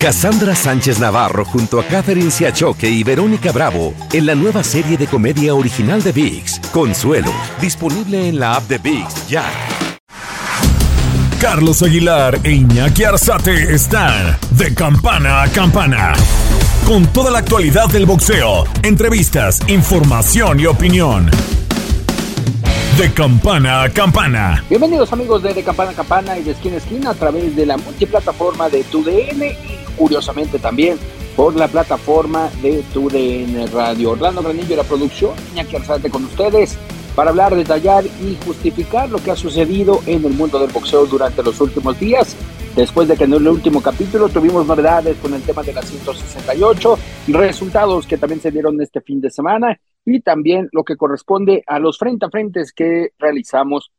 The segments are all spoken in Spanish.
Cassandra Sánchez Navarro junto a Catherine Siachoque y Verónica Bravo en la nueva serie de comedia original de VIX, Consuelo, disponible en la app de VIX ya. Carlos Aguilar e Iñaki Arzate están de campana a campana. Con toda la actualidad del boxeo, entrevistas, información y opinión. De campana a campana. Bienvenidos amigos de De Campana a Campana y de Esquina a Esquina a través de la multiplataforma de TUDN y curiosamente también por la plataforma de TUDN Radio. Orlando Granillo, la producción, Iñaki Arzate con ustedes para hablar, detallar y justificar lo que ha sucedido en el mundo del boxeo durante los últimos días. Después de que en el último capítulo tuvimos novedades con el tema de la 168, resultados que también se dieron este fin de semana y también lo que corresponde a los frente a frentes que realizamos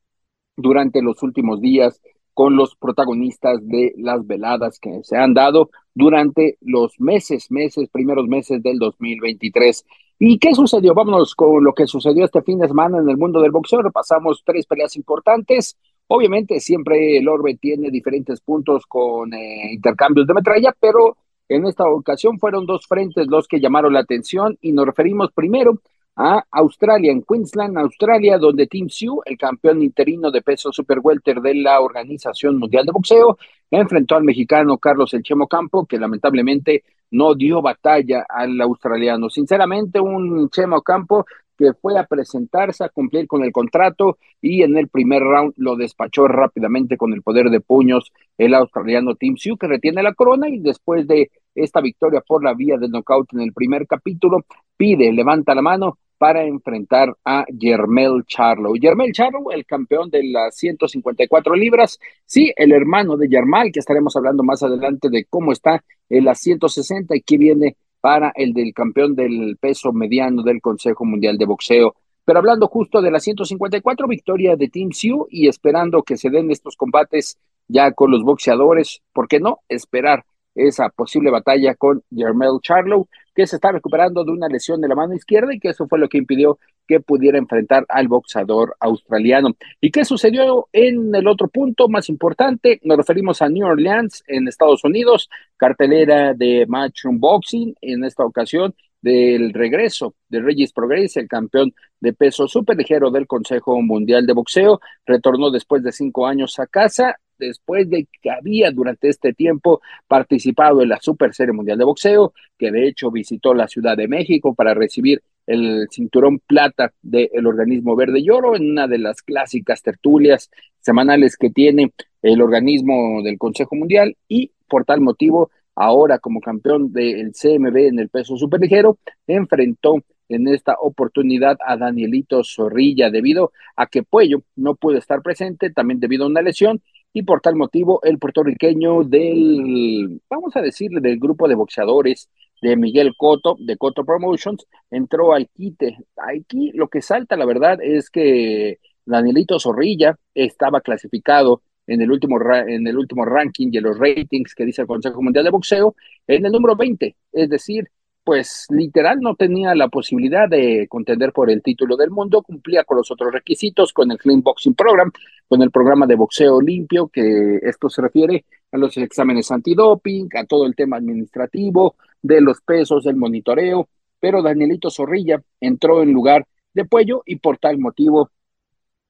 durante los últimos días con los protagonistas de las veladas que se han dado durante los meses, meses, primeros meses del 2023. ¿Y qué sucedió? Vámonos con lo que sucedió este fin de semana en el mundo del boxeo. Repasamos tres peleas importantes. Obviamente siempre el Orbe tiene diferentes puntos con eh, intercambios de metralla, pero en esta ocasión fueron dos frentes los que llamaron la atención y nos referimos primero a Australia, en Queensland, Australia, donde Tim Sioux, el campeón interino de peso super welter de la Organización Mundial de Boxeo, enfrentó al mexicano Carlos El Chemo Campo, que lamentablemente no dio batalla al australiano. Sinceramente, un Chemo Campo que fue a presentarse a cumplir con el contrato y en el primer round lo despachó rápidamente con el poder de puños el australiano Tim Sioux, que retiene la corona y después de esta victoria por la vía del knockout en el primer capítulo, pide, levanta la mano para enfrentar a Yermel Charlo. Yermel Charlo, el campeón de las 154 libras, sí, el hermano de Yermal, que estaremos hablando más adelante de cómo está en las 160 y qué viene para el del campeón del peso mediano del Consejo Mundial de Boxeo. Pero hablando justo de las 154, victoria de Team Sioux y esperando que se den estos combates ya con los boxeadores, ¿por qué no? Esperar esa posible batalla con Jermel Charlo, que se está recuperando de una lesión de la mano izquierda y que eso fue lo que impidió que pudiera enfrentar al boxeador australiano. ¿Y qué sucedió en el otro punto más importante? Nos referimos a New Orleans, en Estados Unidos, cartelera de Matchroom Boxing, en esta ocasión del regreso de Regis Progress, el campeón de peso ligero del Consejo Mundial de Boxeo, retornó después de cinco años a casa después de que había durante este tiempo participado en la Super Serie Mundial de Boxeo, que de hecho visitó la Ciudad de México para recibir el cinturón plata del organismo verde y oro en una de las clásicas tertulias semanales que tiene el organismo del Consejo Mundial y por tal motivo ahora como campeón del CMB en el peso superligero enfrentó en esta oportunidad a Danielito Zorrilla debido a que Puello no pudo estar presente también debido a una lesión y por tal motivo el puertorriqueño del, vamos a decirle, del grupo de boxeadores de Miguel Coto, de Coto Promotions, entró al quite. Aquí lo que salta, la verdad, es que Danielito Zorrilla estaba clasificado en el último en el último ranking y en los ratings que dice el Consejo Mundial de Boxeo en el número 20, es decir, pues literal no tenía la posibilidad de contender por el título del mundo, cumplía con los otros requisitos, con el Clean Boxing Program, con el programa de boxeo limpio, que esto se refiere a los exámenes antidoping, a todo el tema administrativo, de los pesos, del monitoreo, pero Danielito Zorrilla entró en lugar de Puello y por tal motivo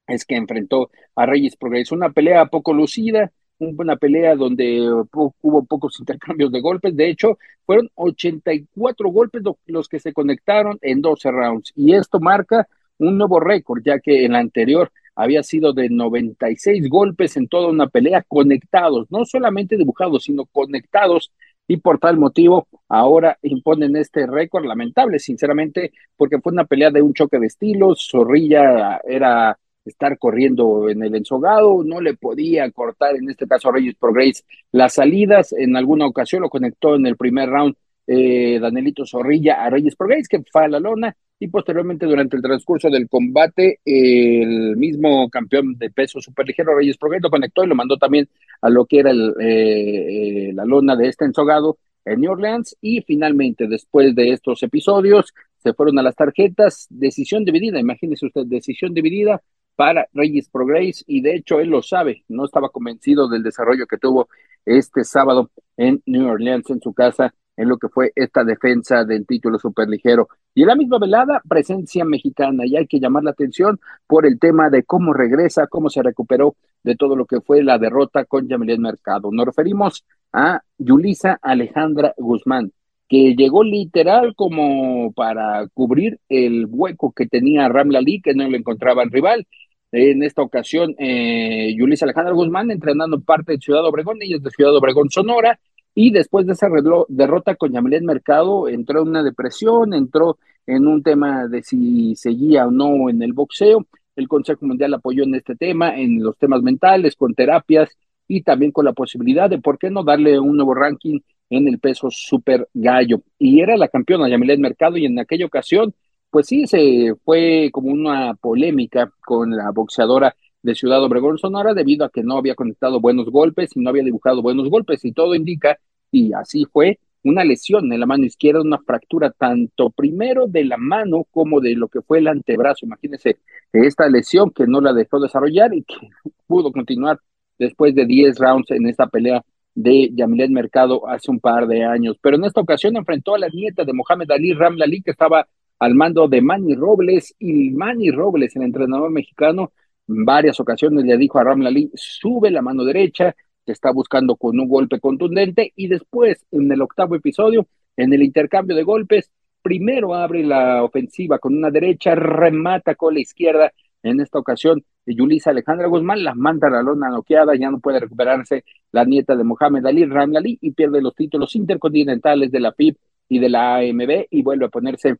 es que enfrentó a Reyes Progreso, una pelea poco lucida, una pelea donde hubo pocos intercambios de golpes. De hecho, fueron 84 golpes los que se conectaron en 12 rounds. Y esto marca un nuevo récord, ya que en la anterior había sido de 96 golpes en toda una pelea conectados, no solamente dibujados, sino conectados. Y por tal motivo, ahora imponen este récord lamentable, sinceramente, porque fue una pelea de un choque de estilos. Zorrilla era estar corriendo en el ensogado, no le podía cortar, en este caso a Reyes Progress, las salidas, en alguna ocasión lo conectó en el primer round eh, Danielito Zorrilla a Reyes Progress, que fue a la lona, y posteriormente durante el transcurso del combate, el mismo campeón de peso superligero, Reyes Progress, lo conectó y lo mandó también a lo que era el, eh, la lona de este ensogado en New Orleans, y finalmente, después de estos episodios, se fueron a las tarjetas, decisión dividida, imagínese usted, decisión dividida, para Reyes Progress y de hecho él lo sabe, no estaba convencido del desarrollo que tuvo este sábado en New Orleans, en su casa, en lo que fue esta defensa del título superligero. Y en la misma velada, presencia mexicana, y hay que llamar la atención por el tema de cómo regresa, cómo se recuperó de todo lo que fue la derrota con Yamilet Mercado. Nos referimos a Yulisa Alejandra Guzmán, que llegó literal como para cubrir el hueco que tenía Ramla Lee, que no le encontraba en rival. En esta ocasión, eh, Yulisa Alejandra Guzmán entrenando parte de Ciudad Obregón, ella es de Ciudad Obregón, Sonora, y después de esa derrota con Yamilet Mercado, entró en una depresión, entró en un tema de si seguía o no en el boxeo. El Consejo Mundial apoyó en este tema, en los temas mentales, con terapias y también con la posibilidad de, ¿por qué no darle un nuevo ranking en el peso super gallo? Y era la campeona Yamilet Mercado y en aquella ocasión, pues sí, se fue como una polémica con la boxeadora de Ciudad Obregón, Sonora, debido a que no había conectado buenos golpes y no había dibujado buenos golpes, y todo indica, y así fue, una lesión en la mano izquierda, una fractura tanto primero de la mano como de lo que fue el antebrazo. Imagínense esta lesión que no la dejó desarrollar y que pudo continuar después de 10 rounds en esta pelea de Yamilet Mercado hace un par de años. Pero en esta ocasión enfrentó a la nieta de Mohamed Ali Ramlali, que estaba al mando de Manny Robles, y Manny Robles, el entrenador mexicano, varias ocasiones le dijo a Ramlali, sube la mano derecha, te está buscando con un golpe contundente y después en el octavo episodio, en el intercambio de golpes, primero abre la ofensiva con una derecha, remata con la izquierda. En esta ocasión, Yulisa Alejandra Guzmán la manda la lona noqueada, ya no puede recuperarse la nieta de Mohamed Ali, Ramlali, y pierde los títulos intercontinentales de la PIB y de la AMB y vuelve a ponerse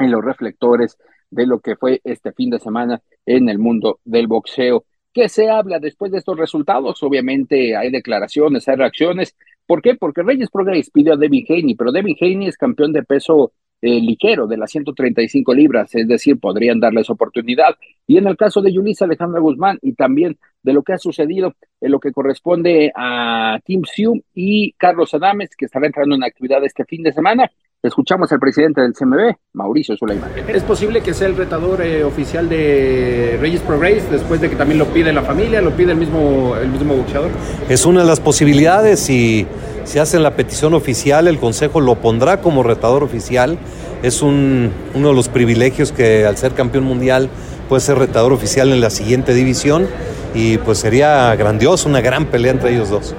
en los reflectores de lo que fue este fin de semana en el mundo del boxeo. ¿Qué se habla después de estos resultados? Obviamente hay declaraciones, hay reacciones. ¿Por qué? Porque Reyes Progress pidió a Devin Haney, pero Devin Haney es campeón de peso eh, ligero de las 135 libras, es decir, podrían darles oportunidad. Y en el caso de Yulisa Alejandra Guzmán y también de lo que ha sucedido en lo que corresponde a Tim Siu y Carlos Adames, que estará entrando en actividad este fin de semana, Escuchamos al presidente del CMB, Mauricio Suleiman. ¿Es posible que sea el retador eh, oficial de Reyes Pro Race después de que también lo pide la familia, lo pide el mismo, el mismo boxeador? Es una de las posibilidades y si hacen la petición oficial, el Consejo lo pondrá como retador oficial. Es un, uno de los privilegios que al ser campeón mundial puede ser retador oficial en la siguiente división y pues sería grandioso, una gran pelea entre ellos dos.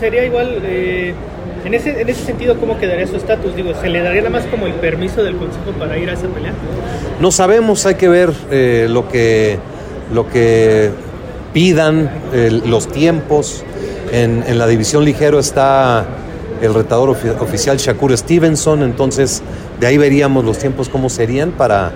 Sería igual... Eh en ese, en ese sentido, ¿cómo quedaría su estatus? Digo, ¿se le daría nada más como el permiso del Consejo para ir a esa pelea? No sabemos, hay que ver eh, lo, que, lo que pidan, los tiempos. En, en, la división ligero está el retador oficial Shakur Stevenson, entonces de ahí veríamos los tiempos cómo serían para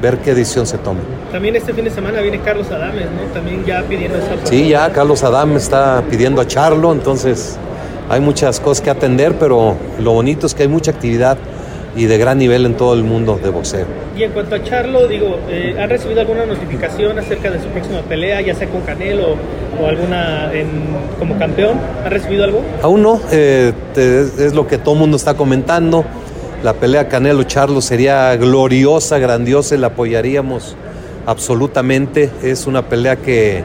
ver qué decisión se toma. También este fin de semana viene Carlos Adames, ¿no? También ya pidiendo esa... Sí, ya Carlos Adames está pidiendo a Charlo, entonces hay muchas cosas que atender, pero lo bonito es que hay mucha actividad y de gran nivel en todo el mundo de boxeo. Y en cuanto a Charlo, digo, eh, ¿han recibido alguna notificación acerca de su próxima pelea, ya sea con Canelo o, alguna como campeón? ¿Han recibido algo? Aún no, eh, es lo que todo el mundo está comentando. La pelea Canelo-Charlo sería gloriosa, grandiosa, la apoyaríamos absolutamente. Es una pelea que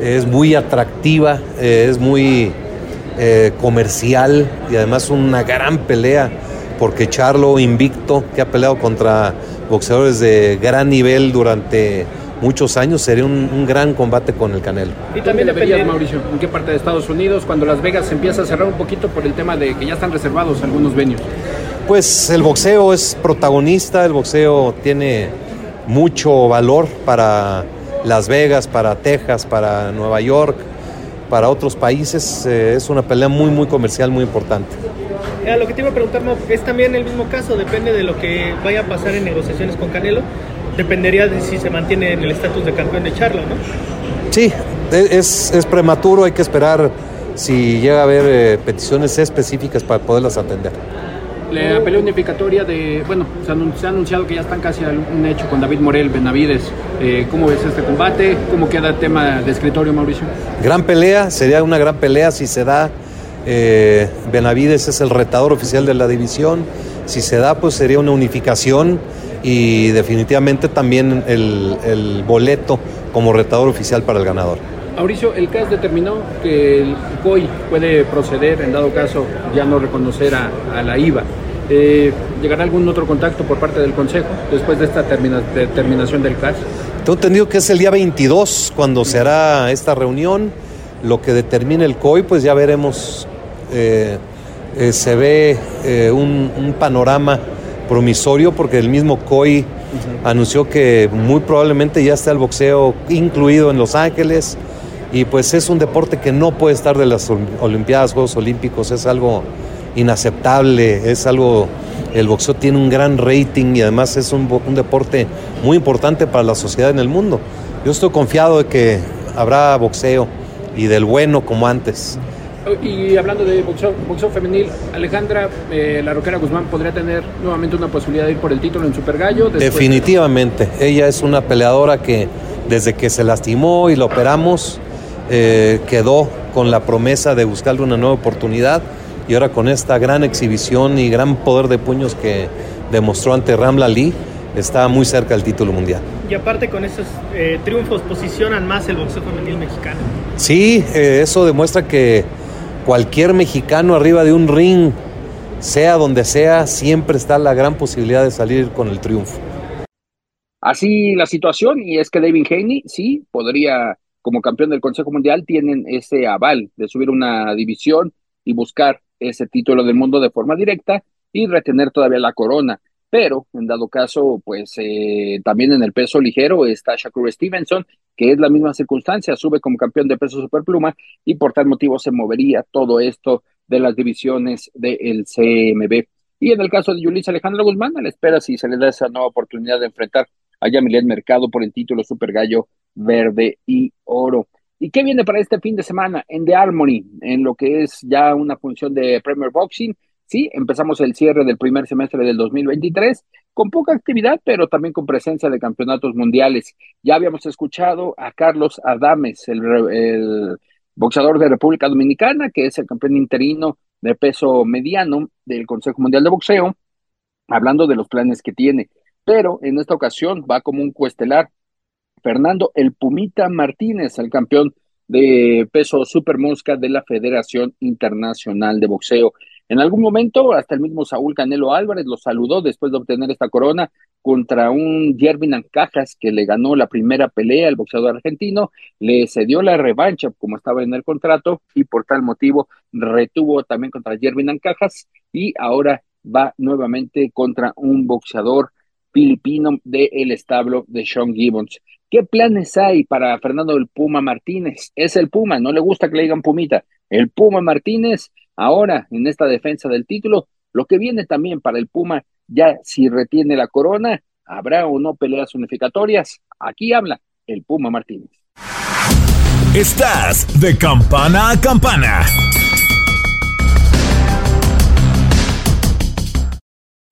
es muy atractiva, eh, es muy eh, comercial y además una gran pelea porque Charlo invicto, que ha peleado contra boxeadores de gran nivel durante muchos años, sería un, gran combate con el Canelo. Y también verías, Mauricio, en qué parte de Estados Unidos, cuando Las Vegas se empieza a cerrar un poquito por el tema de que ya están reservados algunos venues. Pues el boxeo es protagonista, el boxeo tiene mucho valor para Las Vegas, para Texas, para Nueva York, para otros países eh, es una pelea muy, muy comercial, muy importante. A lo que te iba a preguntar, es también el mismo caso, depende de lo que vaya a pasar en negociaciones con Canelo, dependería de si se mantiene en el estatus de campeón de Charlo, ¿no? Sí, e, es, es prematuro, hay que esperar si llega a haber eh, peticiones específicas para poderlas atender. La pelea unificatoria de, bueno, se ha, anunciado que ya están casi un hecho con David Morel, Benavides. Eh, ¿Cómo ves este combate? ¿Cómo queda el tema de escritorio, Mauricio? Gran pelea, sería una gran pelea si se da. Eh, Benavides es el retador oficial de la división. Si se da, pues sería una unificación y definitivamente también el boleto como retador oficial para el ganador. Mauricio, el CAS determinó que el COI puede proceder, en dado caso, ya no reconocer a, la IVA. Eh, ¿Llegará algún otro contacto por parte del Consejo después de esta determinación del CAS? Tengo entendido que es el día 22 cuando se hará esta reunión. Lo que determine el COI, pues ya veremos. Eh, eh, se ve un, un, panorama promisorio porque el mismo COI anunció que muy probablemente ya está el boxeo incluido en Los Ángeles y pues es un deporte que no puede estar de las Olimpiadas, Juegos Olímpicos, es algo inaceptable, es algo, el boxeo tiene un gran rating y además es un, un deporte muy importante para la sociedad en el mundo. Yo estoy confiado de que habrá boxeo y del bueno como antes. Y hablando de boxeo, femenil, Alejandra, eh, la roquera Guzmán, ¿podría tener nuevamente una posibilidad de ir por el título en Super Gallo? Definitivamente. Ella es una peleadora que desde que se lastimó y la operamos, eh, quedó con la promesa de buscarle una nueva oportunidad y ahora con esta gran exhibición y gran poder de puños que demostró ante Ramla Lee, está muy cerca del título mundial. Y aparte con esos eh, triunfos posicionan más el boxeo femenil mexicano. Sí, eso demuestra que cualquier mexicano arriba de un ring, sea donde sea, siempre está la gran posibilidad de salir con el triunfo. Así la situación, y es que David Haney sí podría, como campeón del Consejo Mundial, tienen ese aval de subir una división y buscar ese título del mundo de forma directa y retener todavía la corona pero en dado caso, pues eh, también en el peso ligero está Shakur Stevenson, que es la misma circunstancia, sube como campeón de peso superpluma y por tal motivo se movería todo esto de las divisiones del CMB. Y en el caso de Yulisa Alejandra Guzmán, a la espera si se le da esa nueva oportunidad de enfrentar a Yamilet Mercado por el título Super Gallo Verde y Oro. ¿Y qué viene para este fin de semana en The Harmony, en lo que es ya una función de Premier Boxing? Sí, empezamos el cierre del primer semestre del 2023 con poca actividad, pero también con presencia de campeonatos mundiales. Ya habíamos escuchado a Carlos Adames, el, boxeador de República Dominicana, que es el campeón interino de peso mediano del Consejo Mundial de Boxeo, hablando de los planes que tiene. Pero en esta ocasión va como un cuestelar Fernando El Pumita Martínez, el campeón de peso super mosca de la Federación Internacional de Boxeo. En algún momento, hasta el mismo Saúl Canelo Álvarez lo saludó después de obtener esta corona contra un Jervin Ancajas que le ganó la primera pelea, el boxeador argentino, le cedió la revancha como estaba en el contrato y por tal motivo retuvo también contra Jervin Ancajas y ahora va nuevamente contra un boxeador filipino del establo de Sean Gibbons. ¿Qué planes hay para Fernando el Puma Martínez? Es el Puma, no le gusta que le digan Pumita. El Puma Martínez Ahora, en esta defensa del título, lo que viene también para el Puma, ya si retiene la corona, habrá o no peleas unificatorias. Aquí habla el Puma Martínez. Estás de campana a campana.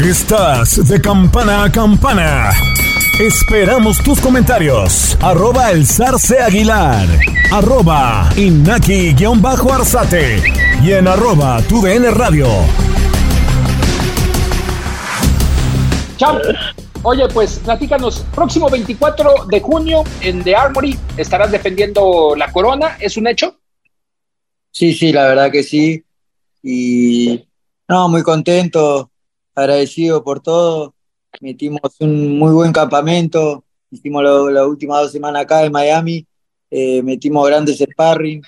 Estás de campana a campana. Esperamos tus comentarios. Arroba el zarce aguilar. Arroba inaki-arzate. Y en arroba tu radio. Chao. Oye, pues platícanos, próximo 24 de junio en The Armory estarás defendiendo la corona, ¿es un hecho? Sí, sí, la verdad que sí. Y no, muy contento, agradecido por todo. Metimos un muy buen campamento, hicimos las últimas dos semanas acá en Miami, eh, metimos grandes sparring.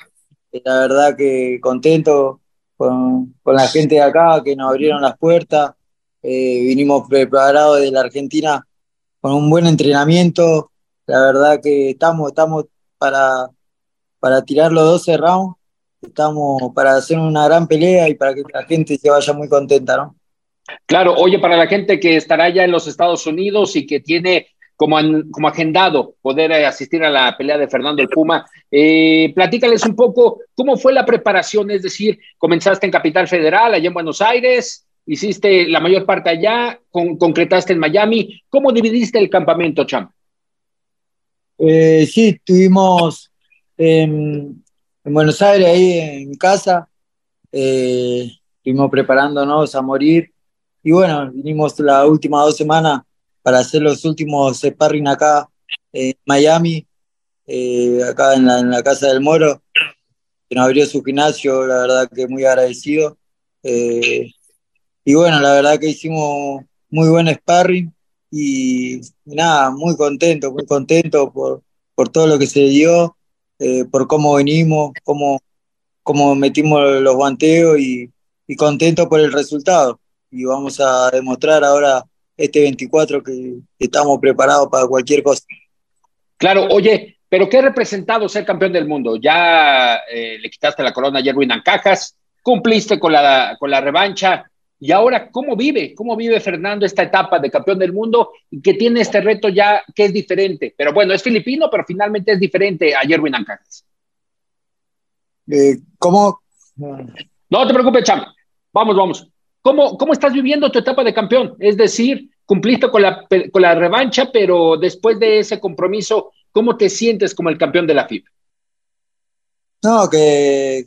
Eh, la verdad que contento con, con, la gente de acá que nos abrieron las puertas. Eh, vinimos preparados de la Argentina con un buen entrenamiento. La verdad que estamos, estamos para, para tirar los 12 rounds estamos para hacer una gran pelea y para que la gente se vaya muy contenta, ¿no? Claro, oye, para la gente que estará ya en los Estados Unidos y que tiene como, como agendado poder eh, asistir a la pelea de Fernando el Puma, eh, platícales un poco cómo fue la preparación, es decir, comenzaste en Capital Federal, allá en Buenos Aires, hiciste la mayor parte allá, con, concretaste en Miami, ¿cómo dividiste el campamento, Champ? Eh, sí, tuvimos en Buenos Aires, ahí en casa. Eh, estuvimos preparándonos a morir. Y bueno, vinimos las últimas dos semanas para hacer los últimos sparring acá en Miami, eh, acá en la, Casa del Moro, que nos abrió su gimnasio, la verdad que muy agradecido. Eh, y bueno, la verdad que hicimos muy buen sparring y, nada, muy contento, muy contento por, por todo lo que se dio. Eh, por cómo venimos, cómo, cómo metimos los guanteos y, y contento por el resultado. Y vamos a demostrar ahora este 24 que estamos preparados para cualquier cosa. Claro, oye, pero ¿qué representado ser campeón del mundo? Ya eh, le quitaste la corona a Jerwin Ancajas, cumpliste con la, con la revancha, y ahora, ¿cómo vive? ¿Cómo vive Fernando esta etapa de campeón del mundo y que tiene este reto ya que es diferente? Pero bueno, es filipino, pero finalmente es diferente a Jerwin Ancajas. Eh, ¿Cómo? No te preocupes, Cham. Vamos, vamos. ¿Cómo, ¿Cómo estás viviendo tu etapa de campeón? Es decir, cumpliste con la, con la revancha, pero después de ese compromiso, ¿cómo te sientes como el campeón de la FIB? No, que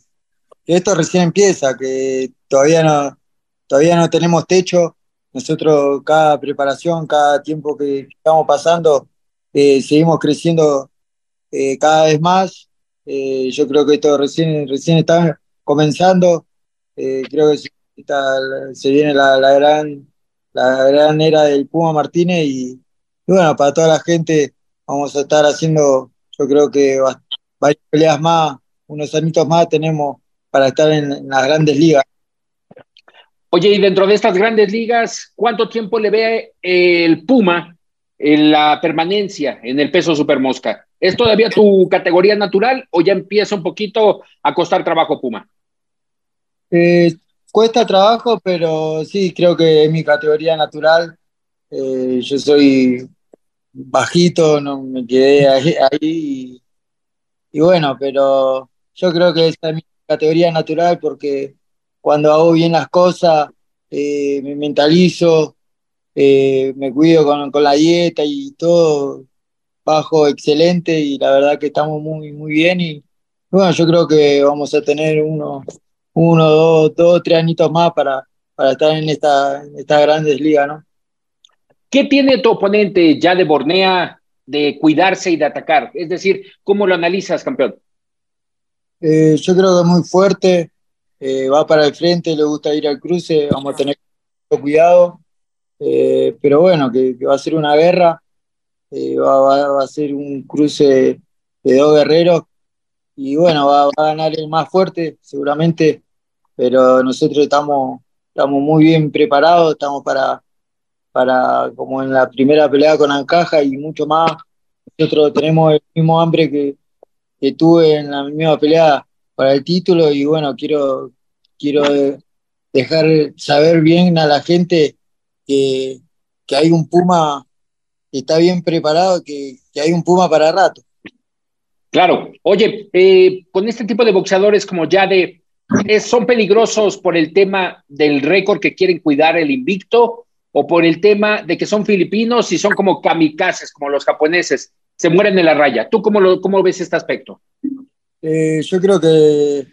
esto recién empieza, que todavía no, todavía no tenemos techo. Nosotros cada preparación, cada tiempo que estamos pasando, eh, seguimos creciendo eh, cada vez más. Eh, yo creo que esto recién, recién está comenzando. creo que se viene la, gran, la gran era del Puma Martínez y, bueno, para toda la gente vamos a estar haciendo, yo creo que varias peleas más, unos añitos más tenemos para estar en las grandes ligas. Oye, y dentro de estas grandes ligas, ¿cuánto tiempo le ve el Puma en la permanencia en el peso supermosca? ¿Es todavía tu categoría natural o ya empieza un poquito a costar trabajo Puma? Eh, cuesta trabajo, pero sí, creo que es mi categoría natural. Eh, yo soy bajito, no me quedé ahí, y, bueno, pero yo creo que es mi categoría natural porque cuando hago bien las cosas, eh, me mentalizo, eh, me cuido con, la dieta y todo, bajo excelente y la verdad que estamos muy, muy bien y bueno, yo creo que vamos a tener uno, uno dos, dos, tres añitos más para, para estar en esta, en esta grandes ligas, ¿no? ¿Qué tiene tu oponente ya de Bornea de cuidarse y de atacar? Es decir, ¿cómo lo analizas, campeón? Eh, yo creo que es muy fuerte, eh, va para el frente, le gusta ir al cruce, vamos a tener cuidado, eh, pero bueno, que, va a ser una guerra, eh, va, a ser un cruce de dos guerreros y bueno, va, a ganar el más fuerte seguramente, pero nosotros estamos, estamos muy bien preparados, estamos para, para, como en la primera pelea con Ancaja y mucho más, nosotros tenemos el mismo hambre que, que tuve en la misma pelea para el título y bueno, quiero, quiero dejar saber bien a la gente que, que hay un Puma que está bien preparado, que, que hay un Puma para rato. Claro, oye, eh, con este tipo de boxeadores como ya de ¿son peligrosos por el tema del récord que quieren cuidar el invicto o por el tema de que son filipinos y son como kamikazes, como los japoneses, se mueren en la raya? ¿Tú cómo, lo, cómo ves este aspecto? Eh, yo creo que,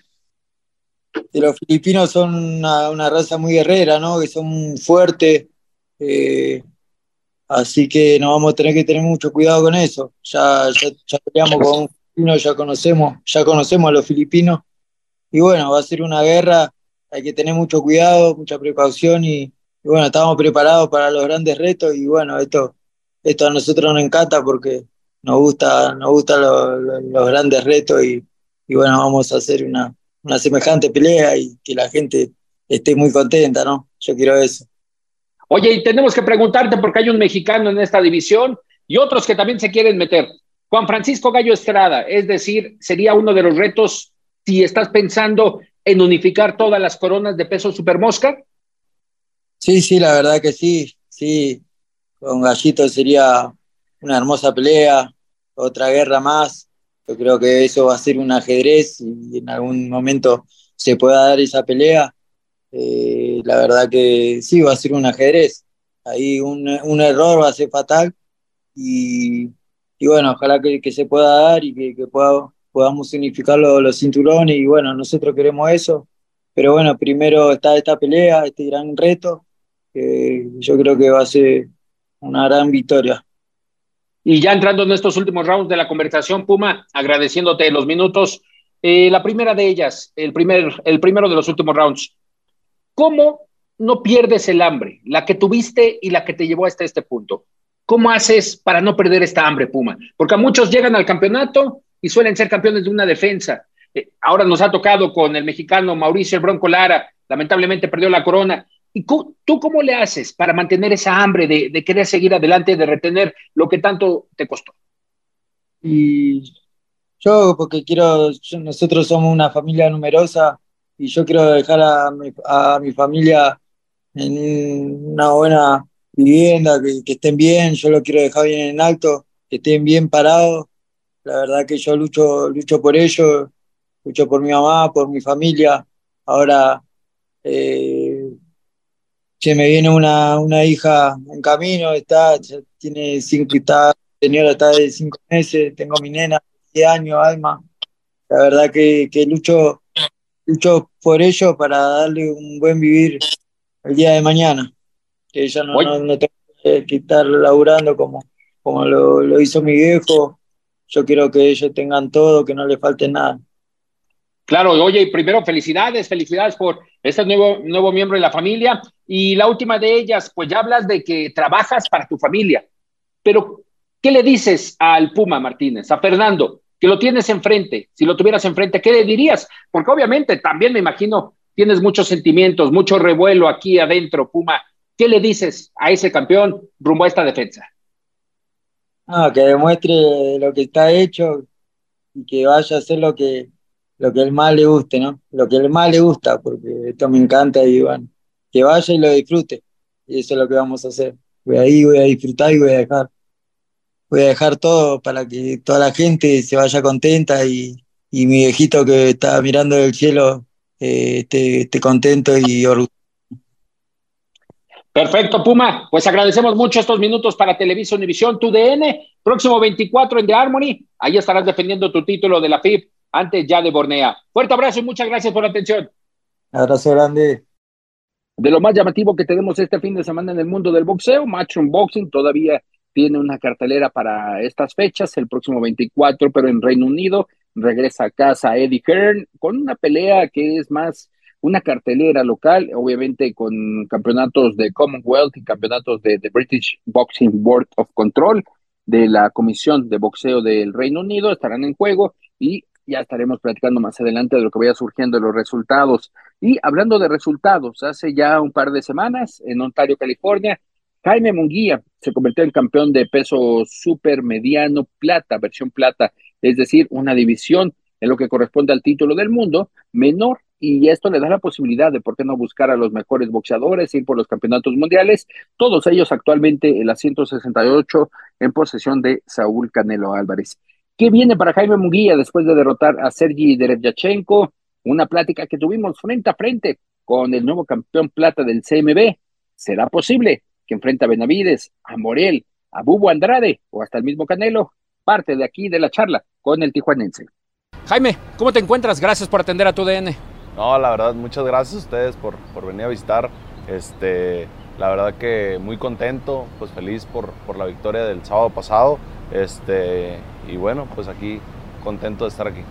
los filipinos son una, raza muy guerrera, ¿no? Que son fuertes. Eh, así que nos vamos a tener que tener mucho cuidado con eso. Ya, ya, peleamos con filipinos, ya conocemos, ya conocemos a los filipinos. y bueno, va a ser una guerra, hay que tener mucho cuidado, mucha precaución y, bueno, estamos preparados para los grandes retos y bueno, esto, esto a nosotros nos encanta porque nos gusta, nos gustan los, los grandes retos y, y bueno, vamos a hacer una, una semejante pelea y que la gente esté muy contenta, ¿no? Yo quiero eso. Oye, y tenemos que preguntarte porque hay un mexicano en esta división y otros que también se quieren meter. Juan Francisco Gallo Estrada, es decir, sería uno de los retos si estás pensando en unificar todas las coronas de peso supermosca. Sí, sí, la verdad que sí, sí. Con Gallito sería una hermosa pelea, otra guerra más. Yo creo que eso va a ser un ajedrez y en algún momento se pueda dar esa pelea. Eh, la verdad que sí, va a ser un ajedrez. Ahí un, un error va a ser fatal y, y bueno, ojalá que, que, se pueda dar y que, que pueda, podamos unificar los, los cinturones y bueno, nosotros queremos eso. Pero bueno, primero está esta pelea, este gran reto, que yo creo que va a ser una gran victoria. Y ya entrando en estos últimos rounds de la conversación, Puma, agradeciéndote los minutos. Eh, la primera de ellas, el, primer, el primero de los últimos rounds. ¿Cómo no pierdes el hambre? La que tuviste y la que te llevó hasta este punto. ¿Cómo haces para no perder esta hambre, Puma? Porque muchos llegan al campeonato y suelen ser campeones de una defensa. Eh, ahora nos ha tocado con el mexicano Mauricio el Bronco Lara, lamentablemente perdió la corona. ¿Y tú cómo le haces para mantener esa hambre de, de, querer seguir adelante, de retener lo que tanto te costó? Y yo, porque quiero, nosotros somos una familia numerosa y yo quiero dejar a mi, a mi familia en una buena vivienda, que, que, estén bien, yo lo quiero dejar bien en alto, que estén bien parados. La verdad que yo lucho, lucho por ellos, lucho por mi mamá, por mi familia. Ahora eh, se me viene una, una hija en camino, está, tiene cinco, está, señora está de cinco meses, tengo mi nena de años, Alma. La verdad que, que lucho, lucho por ello para darle un buen vivir el día de mañana. Que ella no, no, no tenga que estar laburando como, como lo, lo hizo mi viejo. Yo quiero que ellos tengan todo, que no les falte nada. Claro, oye, primero felicidades, felicidades por este nuevo, nuevo miembro de la familia. Y la última de ellas, pues ya hablas de que trabajas para tu familia. Pero, ¿qué le dices al Puma Martínez, a Fernando, que lo tienes enfrente? Si lo tuvieras enfrente, ¿qué le dirías? Porque obviamente también me imagino tienes muchos sentimientos, mucho revuelo aquí adentro, Puma. ¿Qué le dices a ese campeón rumbo a esta defensa? Que demuestre lo que está hecho y que vaya a hacer lo que, lo que el más le guste, ¿no? Lo que el más le gusta, porque esto me encanta y bueno, que vaya y lo disfrute. Y eso es lo que vamos a hacer. Voy a ir, voy a disfrutar y voy a dejar, voy a dejar todo para que toda la gente se vaya contenta y, y mi viejito que está mirando el cielo eh, esté, esté contento y orgulloso. Perfecto, Puma. Pues agradecemos mucho estos minutos para Televisa Univisión, tu DN. Próximo 24 en The Harmony. Ahí estarás defendiendo tu título de la FIB antes ya de Bornea. Fuerte abrazo y muchas gracias por la atención. Abrazo grande. De lo más llamativo que tenemos este fin de semana en el mundo del boxeo, Matchroom Boxing todavía tiene una cartelera para estas fechas, el próximo 24, pero en Reino Unido regresa a casa Eddie Hearn con una pelea que es más una cartelera local, obviamente con campeonatos de Commonwealth y campeonatos de, de British Boxing Board of Control de la Comisión de Boxeo del Reino Unido estarán en juego y ya estaremos platicando más adelante de lo que vaya surgiendo de los resultados. Y hablando de resultados, hace ya un par de semanas en Ontario, California, Jaime Munguía se convirtió en campeón de peso super mediano plata, versión plata, es decir, una división en lo que corresponde al título del mundo menor y esto le da la posibilidad de por qué no buscar a los mejores boxeadores, ir por los campeonatos mundiales, todos ellos actualmente en la 168 en posesión de Saúl Canelo Álvarez. ¿Qué viene para Jaime Munguía después de derrotar a Sergi Derevyachenko? Una plática que tuvimos frente a frente con el nuevo campeón plata del CMB. ¿Será posible que enfrente a Benavides, a Morel, a Bubo Andrade o hasta el mismo Canelo? Parte de aquí de la charla con el tijuanense. Jaime, ¿cómo te encuentras? Gracias por atender a tu DN. No, la verdad, muchas gracias a ustedes por, por venir a visitar. Este, la verdad que muy contento, pues feliz por, por la victoria del sábado pasado. Este, y bueno, pues aquí contento de estar aquí.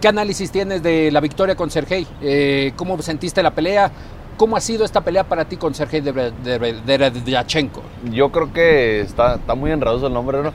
¿Qué análisis tienes de la victoria con Sergey? Eh, ¿Cómo sentiste la pelea? ¿Cómo ha sido esta pelea para ti con Sergey Deredyachenko? Yo creo que está, está muy enredoso el nombre, ¿no?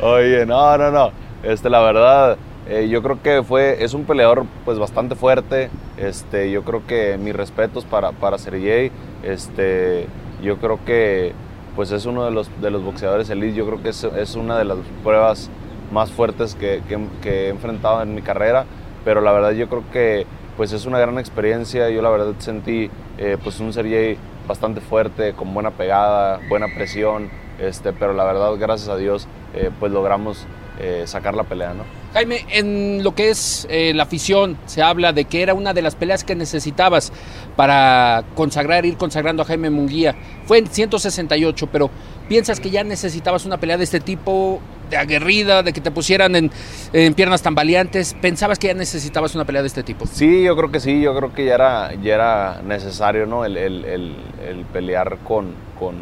Oye, no, no, no. Este, la verdad, eh, yo creo que fue, es un peleador pues bastante fuerte. Este, yo creo que mis respetos para, para Sergey. Este, yo creo que pues es uno de los, de los boxeadores elite. Yo creo que es, es una de las pruebas más fuertes que, que, he enfrentado en mi carrera. Pero la verdad yo creo que pues es una gran experiencia. Yo la verdad sentí eh, pues un Sergey bastante fuerte, con buena pegada, buena presión. Este, pero la verdad, gracias a Dios, eh, pues logramos eh, sacar la pelea, ¿no? Jaime, en lo que es eh, la afición, se habla de que era una de las peleas que necesitabas para consagrar, ir consagrando a Jaime Munguía. Fue en 168, pero ¿piensas que ya necesitabas una pelea de este tipo, de aguerrida, de que te pusieran en, en piernas tambaleantes? ¿Pensabas que ya necesitabas una pelea de este tipo? Sí, yo creo que sí, yo creo que ya era, ya era necesario, ¿no? El, el, el, el pelear con, con,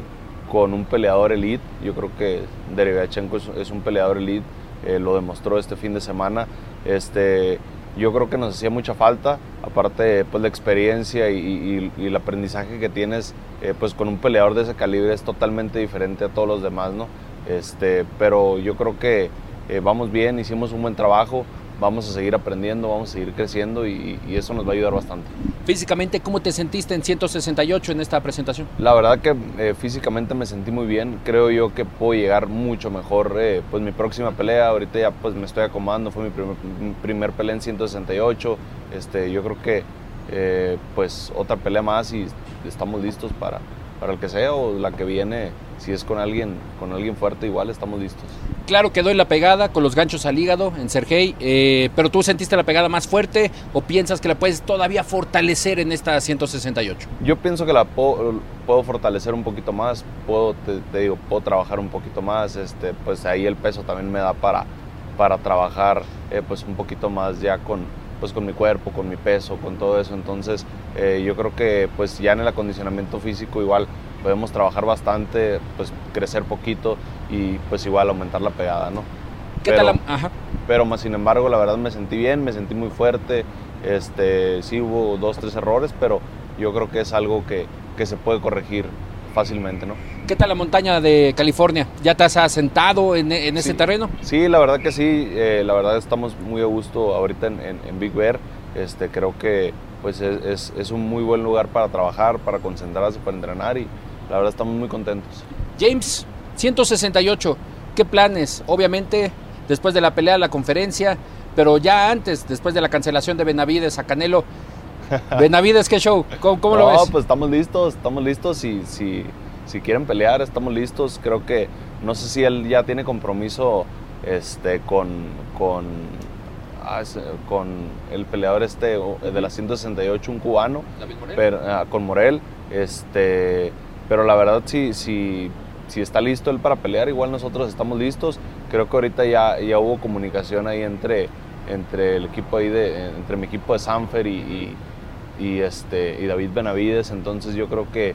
con, un peleador elite. Yo creo que Derevyachenko es, es un peleador elite eh, lo demostró este fin de semana. Este, yo creo que nos hacía mucha falta, aparte pues la experiencia y, el aprendizaje que tienes eh, pues con un peleador de ese calibre es totalmente diferente a todos los demás, ¿no? Este, pero yo creo que eh, vamos bien, hicimos un buen trabajo, vamos a seguir aprendiendo, vamos a seguir creciendo y, y, eso nos va a ayudar bastante. Físicamente, ¿cómo te sentiste en 168 en esta presentación? La verdad que eh, físicamente me sentí muy bien, creo yo que puedo llegar mucho mejor, eh, pues mi próxima pelea, ahorita ya pues me estoy acomodando, fue mi primer, mi primer pelea en 168, este, yo creo que eh, pues otra pelea más y estamos listos para, para el que sea o la que viene, si es con alguien, con alguien fuerte igual estamos listos. Claro quedó en la pegada con los ganchos al hígado en Sergey, eh, pero tú sentiste la pegada más fuerte o piensas que la puedes todavía fortalecer en esta 168? Yo pienso que la puedo, puedo fortalecer un poquito más, puedo, te, te, digo, puedo trabajar un poquito más, este, pues ahí el peso también me da para, para trabajar eh, pues un poquito más ya con, pues con mi cuerpo, con mi peso, con todo eso. Entonces eh, yo creo que pues ya en el acondicionamiento físico igual podemos trabajar bastante, pues crecer poquito y pues igual aumentar la pegada, ¿no? ¿Qué pero, tal? La... Ajá. Pero más sin embargo, la verdad me sentí bien, me sentí muy fuerte. Este, sí hubo dos, tres errores, pero yo creo que es algo que, que se puede corregir fácilmente, ¿no? ¿Qué tal la montaña de California? ¿Ya te has asentado en, en ese sí. terreno? Sí, la verdad que sí, eh, la verdad estamos muy a gusto ahorita en, en, en Big Bear. Este, creo que pues es, es, es, un muy buen lugar para trabajar, para concentrarse, para entrenar y la verdad estamos muy contentos. James, 168, ¿qué planes? Obviamente, después de la pelea, la conferencia, pero ya antes, después de la cancelación de Benavides a Canelo. Benavides, ¿qué show? ¿Cómo, cómo no, lo ves? pues estamos listos, estamos listos y si, si quieren pelear, estamos listos. Creo que, no sé si él ya tiene compromiso este, con, con, ah, con el peleador este de la 168, un cubano, pero, ah, con Morel. Este, pero la verdad, si, si, si está listo él para pelear, igual nosotros estamos listos. Creo que ahorita ya, ya hubo comunicación ahí entre, entre el equipo ahí de, entre mi equipo de Sanfer y, y, y, este, y David Benavides. Entonces yo creo que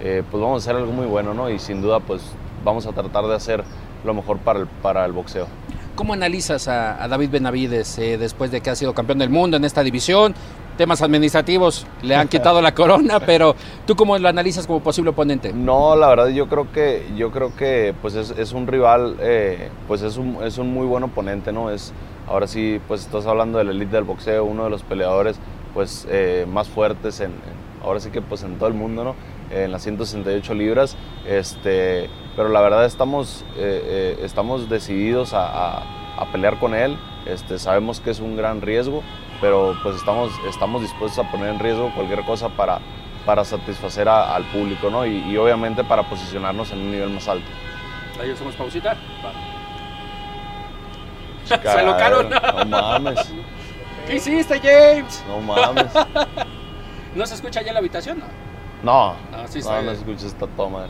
eh, pues vamos a hacer algo muy bueno, ¿no? Y sin duda, pues vamos a tratar de hacer lo mejor para el, para el boxeo. ¿Cómo analizas a, a David Benavides eh, después de que ha sido campeón del mundo en esta división? Temas administrativos le han quitado la corona, pero ¿tú cómo lo analizas como posible oponente? No, la verdad yo creo que yo creo que pues es, es un rival, eh, pues es un, es un muy buen oponente, ¿no? Es ahora sí, pues estás hablando del elite del boxeo, uno de los peleadores pues eh, más fuertes en, ahora sí que pues en todo el mundo, ¿no? en las 168 libras, este, pero la verdad estamos, eh, eh, estamos decididos a, a, a, pelear con él, este, sabemos que es un gran riesgo, pero pues estamos, estamos dispuestos a poner en riesgo cualquier cosa para, para satisfacer a, al público ¿no? y, y, obviamente para posicionarnos en un nivel más alto. ¿Ahí hacemos pausita? Va. Se lo caro. No mames. ¿Qué hiciste, James? No mames. ¿No se escucha allá en la habitación? No. No, no, sí no, no escuchas esta toma.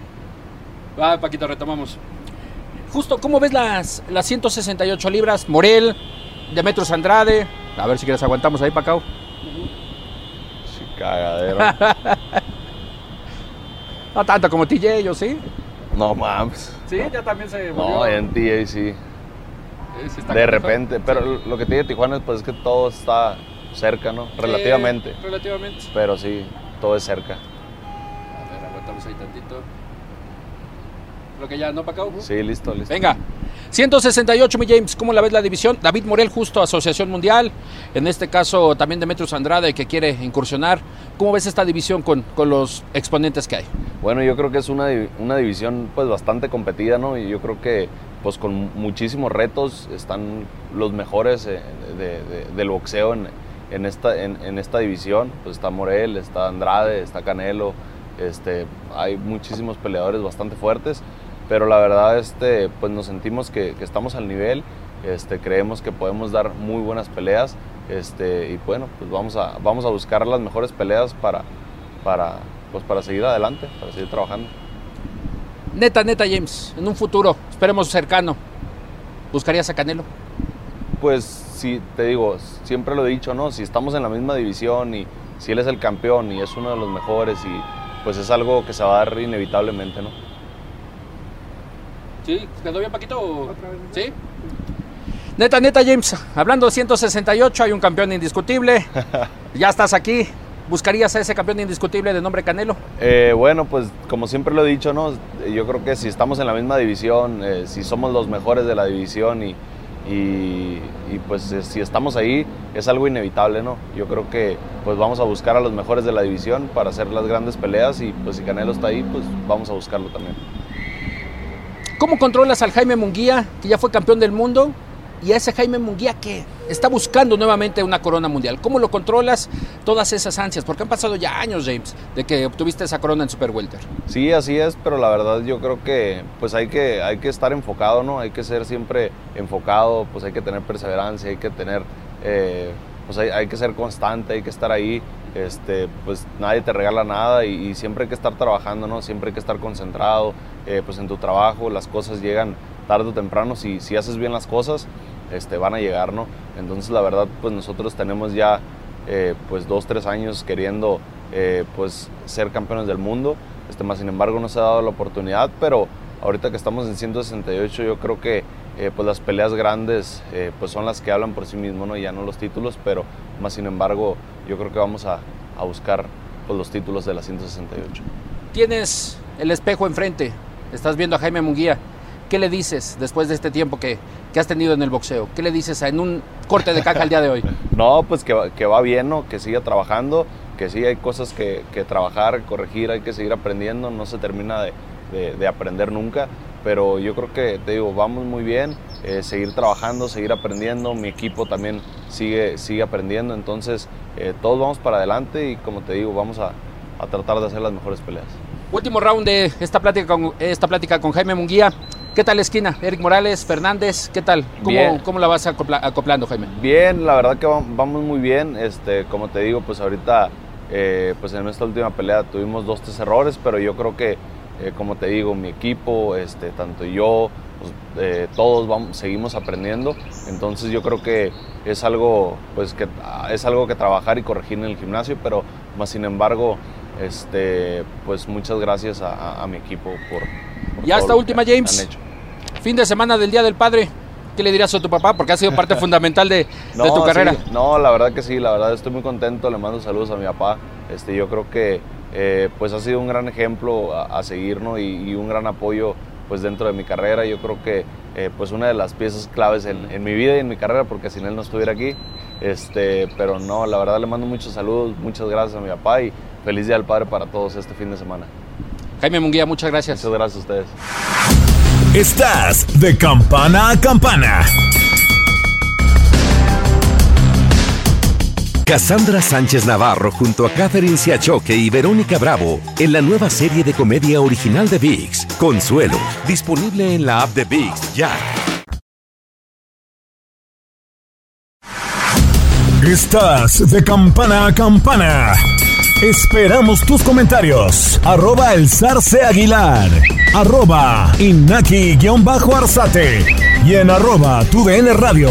Va, Paquito, retomamos. Justo, ¿cómo ves las, las 168 libras? Morel, Demetrios Andrade. A ver si quieres aguantamos ahí, Pacao. Sí, cagadero. no tanto como TJ, yo sí. No mames. Sí, ya también se volvió. No, en TJ sí. De repente. Pero lo que tiene Tijuana pues, es que todo está cerca, ¿no? Relativamente. relativamente. Pero sí, todo es cerca. A ver, aguantamos ahí tantito. Lo que ya, ¿no, Pacao? Sí, listo, listo. Venga. 168, mi James, ¿cómo la ves la división? David Morel, justo Asociación Mundial, en este caso también Demetrius Andrade, que quiere incursionar. ¿Cómo ves esta división con, con los exponentes que hay? Bueno, yo creo que es una, una división pues bastante competida, ¿no? Y yo creo que pues con muchísimos retos están los mejores eh, del boxeo en, en esta, en, esta división. Pues está Morel, está Andrade, está Canelo, este, hay muchísimos peleadores bastante fuertes pero la verdad este, pues nos sentimos que, estamos al nivel, este, creemos que podemos dar muy buenas peleas este, y bueno, pues vamos a, vamos a buscar las mejores peleas para, para, pues para seguir adelante, para seguir trabajando. Neta, neta James, en un futuro, esperemos cercano, ¿buscarías a Canelo? Pues sí, te digo, siempre lo he dicho, ¿no? Si estamos en la misma división y si él es el campeón y es uno de los mejores y pues es algo que se va a dar inevitablemente, ¿no? ¿Sí? ¿Quedó bien, Paquito? ¿Sí? Neta, neta, James, hablando de 168, hay un campeón indiscutible. ya estás aquí. ¿Buscarías a ese campeón indiscutible de nombre Canelo? Eh, bueno, pues como siempre lo he dicho, ¿no? Yo creo que si estamos en la misma división, eh, si somos los mejores de la división y, y, pues eh, si estamos ahí, es algo inevitable, ¿no? Yo creo que pues vamos a buscar a los mejores de la división para hacer las grandes peleas y pues si Canelo está ahí, pues vamos a buscarlo también. ¿Cómo controlas al Jaime Munguía, que ya fue campeón del mundo, y a ese Jaime Munguía que está buscando nuevamente una corona mundial? ¿Cómo lo controlas todas esas ansias? Porque han pasado ya años, James, de que obtuviste esa corona en Super Welter. Sí, así es, pero la verdad yo creo que pues hay que, hay que estar enfocado, ¿no? Hay que ser siempre enfocado, pues hay que tener perseverancia, hay que tener... Eh, pues hay, que ser constante, hay que estar ahí, este, pues nadie te regala nada y, siempre hay que estar trabajando, ¿no? Siempre hay que estar concentrado, eh, pues en tu trabajo, las cosas llegan tarde o temprano, si, si haces bien las cosas, este, van a llegar, ¿no? Entonces la verdad, pues nosotros tenemos ya, eh, pues dos, tres años queriendo, eh, pues ser campeones del mundo, este, más sin embargo no se ha dado la oportunidad, pero ahorita que estamos en 168 yo creo que eh, pues las peleas grandes eh, pues son las que hablan por sí mismo, ¿no? ya no los títulos, pero más sin embargo yo creo que vamos a, a buscar pues, los títulos de la 168. Tienes el espejo enfrente, estás viendo a Jaime Munguía. ¿Qué le dices después de este tiempo que, que, has tenido en el boxeo? ¿Qué le dices en un corte de caja el día de hoy? no, pues que, que, va bien, ¿no? que siga trabajando, que sí hay cosas que, que, trabajar, corregir, hay que seguir aprendiendo, no se termina de, de, de aprender nunca pero yo creo que, te digo, vamos muy bien, eh, seguir trabajando, seguir aprendiendo, mi equipo también sigue, sigue aprendiendo, entonces eh, todos vamos para adelante y como te digo, vamos a, tratar de hacer las mejores peleas. Último round de esta plática con, esta plática con Jaime Munguía. ¿Qué tal la esquina? Eric Morales, Fernández, ¿qué tal? ¿Cómo, ¿cómo la vas acoplando, Jaime? Bien, la verdad que vamos muy bien. Este, como te digo, pues ahorita, eh, pues en esta última pelea tuvimos dos, tres errores, pero yo creo que eh, como te digo, mi equipo, este, tanto yo, pues, eh, todos vamos, seguimos aprendiendo. Entonces yo creo que es algo, pues, que, es algo que trabajar y corregir en el gimnasio, pero más sin embargo, este, pues muchas gracias a, mi equipo por... por ya esta última, James. Fin de semana del Día del Padre. ¿Qué le dirías a tu papá? Porque ha sido parte fundamental de, tu carrera. No, la verdad que sí, la verdad estoy muy contento. Le mando saludos a mi papá. Este, yo creo que eh, pues ha sido un gran ejemplo a, seguir y, un gran apoyo pues dentro de mi carrera. Yo creo que eh, pues una de las piezas claves en, mi vida y en mi carrera, porque sin él no estuviera aquí. Este, pero no, la verdad le mando muchos saludos, muchas gracias a mi papá y feliz Día del Padre para todos este fin de semana. Jaime Munguía, muchas gracias. Muchas gracias a ustedes. Estás de campana a campana. Cassandra Sánchez Navarro junto a Catherine Siachoque y Verónica Bravo en la nueva serie de comedia original de VIX, Consuelo, disponible en la app de VIX ya. Estás de campana a campana. Esperamos tus comentarios. Arroba el zarce aguilar. Arroba inaki-arzate. Y en arroba tu radio.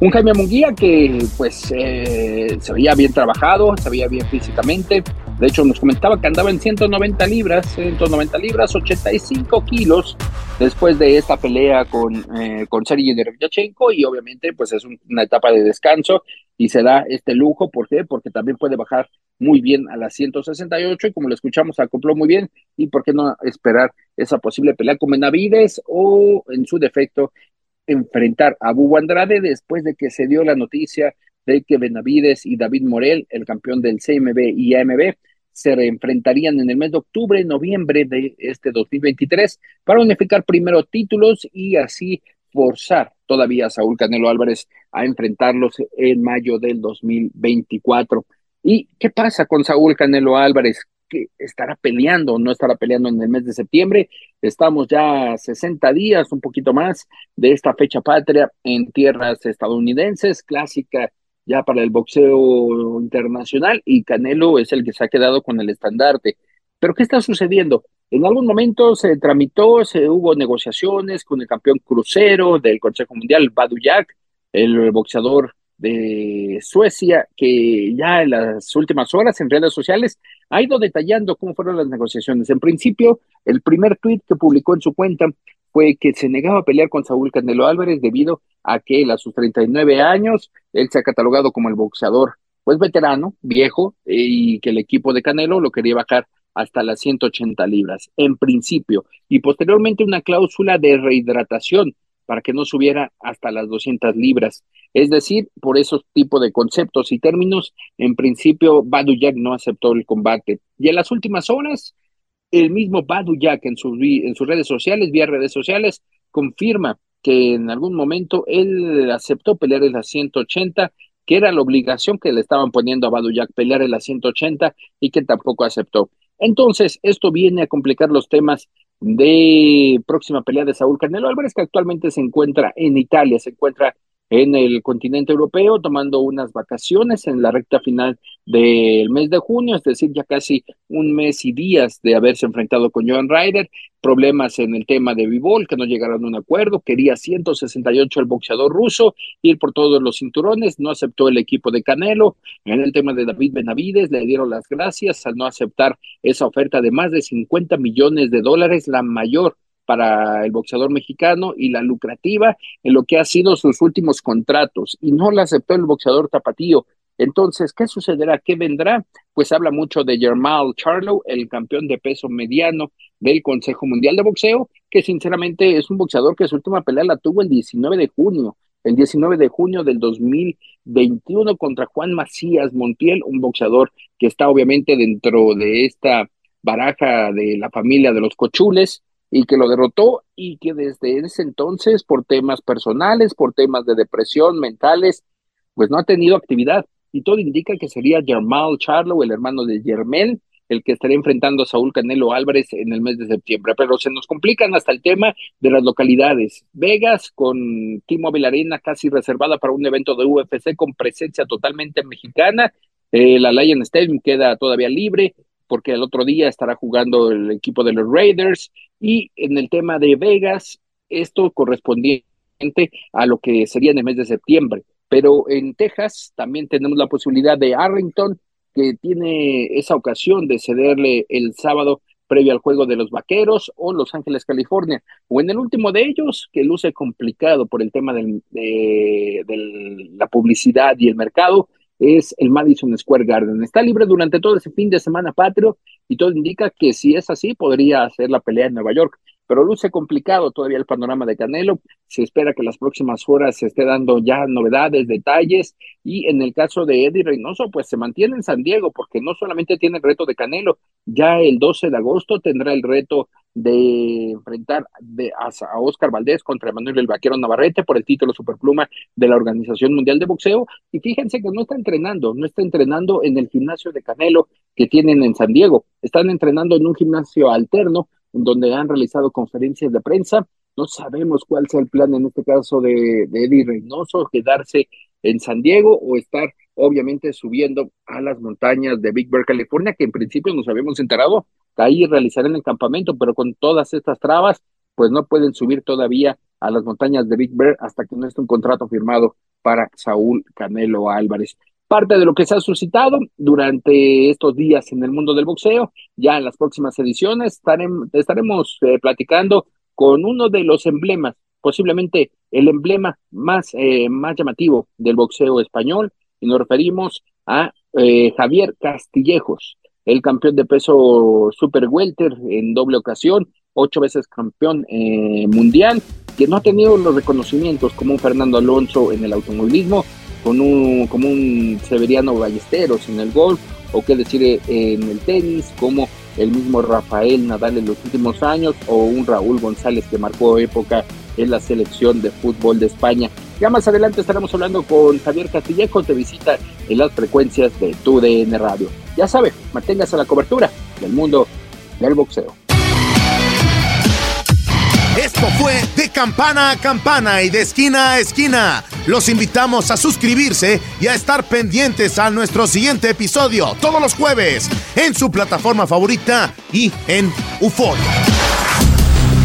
Un Jaime Munguía que pues eh, se veía bien trabajado, se veía bien físicamente. De hecho, nos comentaba que andaba en 190 libras, 190 libras, 85 kilos después de esta pelea con, eh, con Sergey y obviamente pues es una etapa de descanso y se da este lujo, ¿por qué? Porque también puede bajar muy bien a las 168 y como lo escuchamos acopló muy bien y por qué no esperar esa posible pelea con Benavides o en su defecto enfrentar a Bubu Andrade después de que se dio la noticia de que Benavides y David Morel, el campeón del CMB y AMB, se enfrentarían en el mes de octubre, noviembre de este 2023 para unificar primero títulos y así forzar todavía a Saúl Canelo Álvarez a enfrentarlos en mayo del 2024. ¿Y qué pasa con Saúl Canelo Álvarez? Que estará peleando o no estará peleando en el mes de septiembre. Estamos ya 60 días, un poquito más, de esta fecha patria en tierras estadounidenses, clásica ya para el boxeo internacional, y Canelo es el que se ha quedado con el estandarte. Pero ¿qué está sucediendo? En algún momento se tramitó, se hubo negociaciones con el campeón crucero del Consejo Mundial, Badu Jack, el boxeador de Suecia, que ya en las últimas horas en redes sociales ha ido detallando cómo fueron las negociaciones. En principio, el primer tweet que publicó en su cuenta fue que se negaba a pelear con Saúl Canelo Álvarez debido a que él a sus 39 años, él se ha catalogado como el boxeador pues veterano, viejo, y que el equipo de Canelo lo quería bajar hasta las 180 libras, en principio, y posteriormente una cláusula de rehidratación para que no subiera hasta las 200 libras. Es decir, por esos tipos de conceptos y términos, en principio, Badu Jack no aceptó el combate. Y en las últimas horas, el mismo Badu Jack en sus, en sus redes sociales, vía redes sociales, confirma que en algún momento él aceptó pelear en las 180, que era la obligación que le estaban poniendo a Badu Jack pelear en las 180 y que tampoco aceptó. Entonces, esto viene a complicar los temas de próxima pelea de Saúl Canelo Álvarez, que actualmente se encuentra en Italia, se encuentra en el continente europeo, tomando unas vacaciones en la recta final del mes de junio, es decir, ya casi un mes y días de haberse enfrentado con Johan Ryder, problemas en el tema de Vivol, que no llegaron a un acuerdo, quería 168 el boxeador ruso, ir por todos los cinturones, no aceptó el equipo de Canelo, en el tema de David Benavides le dieron las gracias al no aceptar esa oferta de más de 50 millones de dólares, la mayor para el boxeador mexicano y la lucrativa en lo que ha sido sus últimos contratos y no la aceptó el boxeador tapatío. Entonces, ¿qué sucederá? ¿Qué vendrá? Pues habla mucho de Germán Charlo, el campeón de peso mediano del Consejo Mundial de Boxeo, que sinceramente es un boxeador que su última pelea la tuvo el 19 de junio, el 19 de junio del 2021 contra Juan Macías Montiel, un boxeador que está obviamente dentro de esta baraja de la familia de los cochules, y que lo derrotó y que desde ese entonces, por temas personales, por temas de depresión mentales, pues no ha tenido actividad. Y todo indica que sería Germán Charlo, el hermano de Germel, el que estaría enfrentando a Saúl Canelo Álvarez en el mes de septiembre. Pero se nos complican hasta el tema de las localidades. Vegas con Timo Arena casi reservada para un evento de UFC con presencia totalmente mexicana. Eh, la Lion Stadium queda todavía libre porque el otro día estará jugando el equipo de los Raiders. Y en el tema de Vegas, esto correspondiente a lo que sería en el mes de septiembre. Pero en Texas también tenemos la posibilidad de Arlington, que tiene esa ocasión de cederle el sábado previo al juego de los Vaqueros o Los Ángeles, California, o en el último de ellos, que luce complicado por el tema de, de la publicidad y el mercado, es el Madison Square Garden. Está libre durante todo ese fin de semana patrio y todo indica que si es así podría hacer la pelea en Nueva York pero luce complicado todavía el panorama de Canelo. Se espera que las próximas horas se esté dando ya novedades, detalles, y en el caso de Eddie Reynoso, pues se mantiene en San Diego, porque no solamente tiene el reto de Canelo, ya el 12 de agosto tendrá el reto de enfrentar a, Oscar Valdés contra Manuel el Vaquero Navarrete por el título superpluma de la Organización Mundial de Boxeo. Y fíjense que no está entrenando, no está entrenando en el gimnasio de Canelo que tienen en San Diego, están entrenando en un gimnasio alterno donde han realizado conferencias de prensa. No sabemos cuál sea el plan en este caso de, Eddie Reynoso, quedarse en San Diego o estar obviamente subiendo a las montañas de Big Bear, California, que en principio nos habíamos enterado ahí realizarán el campamento, pero con todas estas trabas, pues no pueden subir todavía a las montañas de Big Bear hasta que no esté un contrato firmado para Saúl Canelo Álvarez. Parte de lo que se ha suscitado durante estos días en el mundo del boxeo, ya en las próximas ediciones estaremos, estaremos eh, platicando con uno de los emblemas, posiblemente el emblema más, eh, más llamativo del boxeo español, y nos referimos a eh, Javier Castillejos, el campeón de peso super welter en doble ocasión, ocho veces campeón mundial, que no ha tenido los reconocimientos como un Fernando Alonso en el automovilismo, con un, como un Severiano Ballesteros en el golf, o qué decir eh, en el tenis, como el mismo Rafael Nadal en los últimos años, o un Raúl González que marcó época en la selección de fútbol de España. Ya más adelante estaremos hablando con Javier Castillejo, te visita en las frecuencias de tu DN Radio. Ya sabe, manténgase a la cobertura del mundo del boxeo. Esto fue de campana a campana y de esquina a esquina. Los invitamos a suscribirse y a estar pendientes a nuestro siguiente episodio todos los jueves en su plataforma favorita y en UFON.